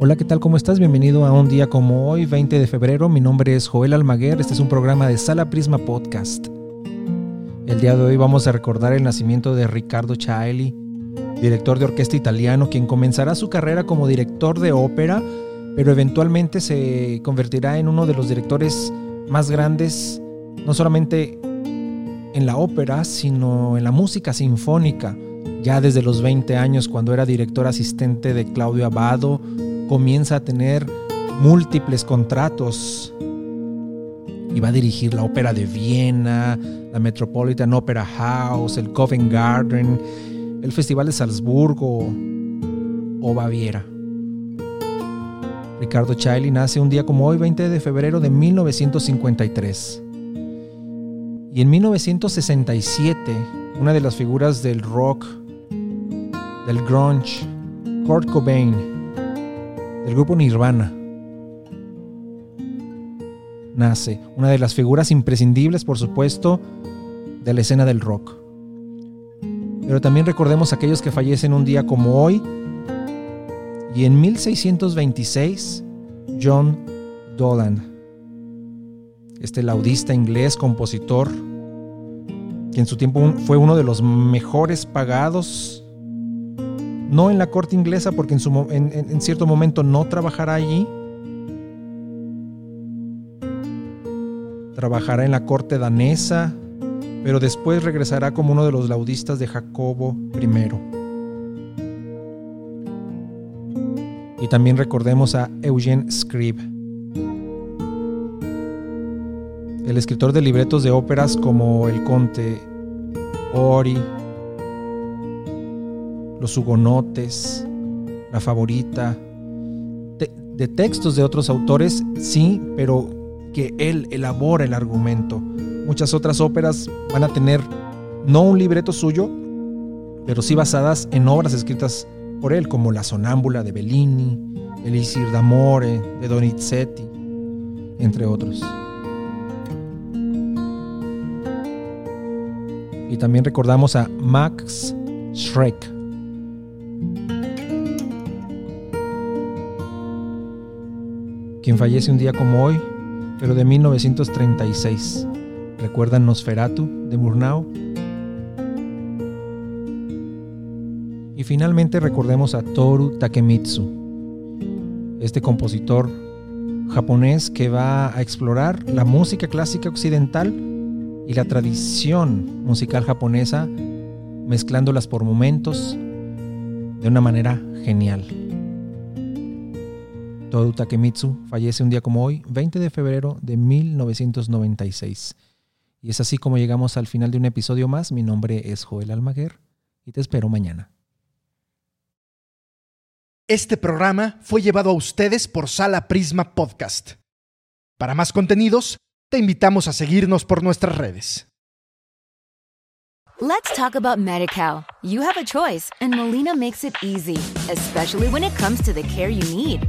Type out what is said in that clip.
Hola, ¿qué tal? ¿Cómo estás? Bienvenido a un día como hoy, 20 de febrero. Mi nombre es Joel Almaguer. Este es un programa de Sala Prisma Podcast. El día de hoy vamos a recordar el nacimiento de Riccardo Chaeli, director de orquesta italiano, quien comenzará su carrera como director de ópera, pero eventualmente se convertirá en uno de los directores más grandes, no solamente en la ópera, sino en la música sinfónica. Ya desde los 20 años, cuando era director asistente de Claudio Abbado, comienza a tener múltiples contratos y va a dirigir la Ópera de Viena, la Metropolitan Opera House, el Covent Garden, el Festival de Salzburgo o Baviera. Ricardo Chailly nace un día como hoy, 20 de febrero de 1953. Y en 1967, una de las figuras del rock, del grunge, Kurt Cobain, del grupo Nirvana, nace, una de las figuras imprescindibles, por supuesto, de la escena del rock. Pero también recordemos aquellos que fallecen un día como hoy. Y en 1626, John Dolan, este laudista inglés, compositor, que en su tiempo fue uno de los mejores pagados, no en la corte inglesa porque en, su, en, en cierto momento no trabajará allí, trabajará en la corte danesa, pero después regresará como uno de los laudistas de Jacobo I. Y también recordemos a Eugene Scribe, el escritor de libretos de óperas como El Conte Ori, Los Hugonotes, La Favorita, de, textos de otros autores, sí, pero que él elabora el argumento. Muchas otras óperas van a tener no un libreto suyo, pero sí basadas en obras escritas por él, como La Sonámbula de Bellini, Elisir d'Amore de Donizetti, entre otros. Y también recordamos a Max Schreck. Quien fallece un día como hoy, pero de 1936. ¿Recuerdan Nosferatu de Murnau? Y finalmente recordemos a Toru Takemitsu, este compositor japonés que va a explorar la música clásica occidental y la tradición musical japonesa, mezclándolas por momentos de una manera genial. Toru Takemitsu fallece un día como hoy, 20 de febrero de 1996. Y es así como llegamos al final de un episodio más. Mi nombre es Joel Almaguer y te espero mañana. Este programa fue llevado a ustedes por Sala Prisma Podcast. Para más contenidos, te invitamos a seguirnos por nuestras redes. Let's talk about MediCal. You have a choice, and Molina makes it easy, especially when it comes to the care you need.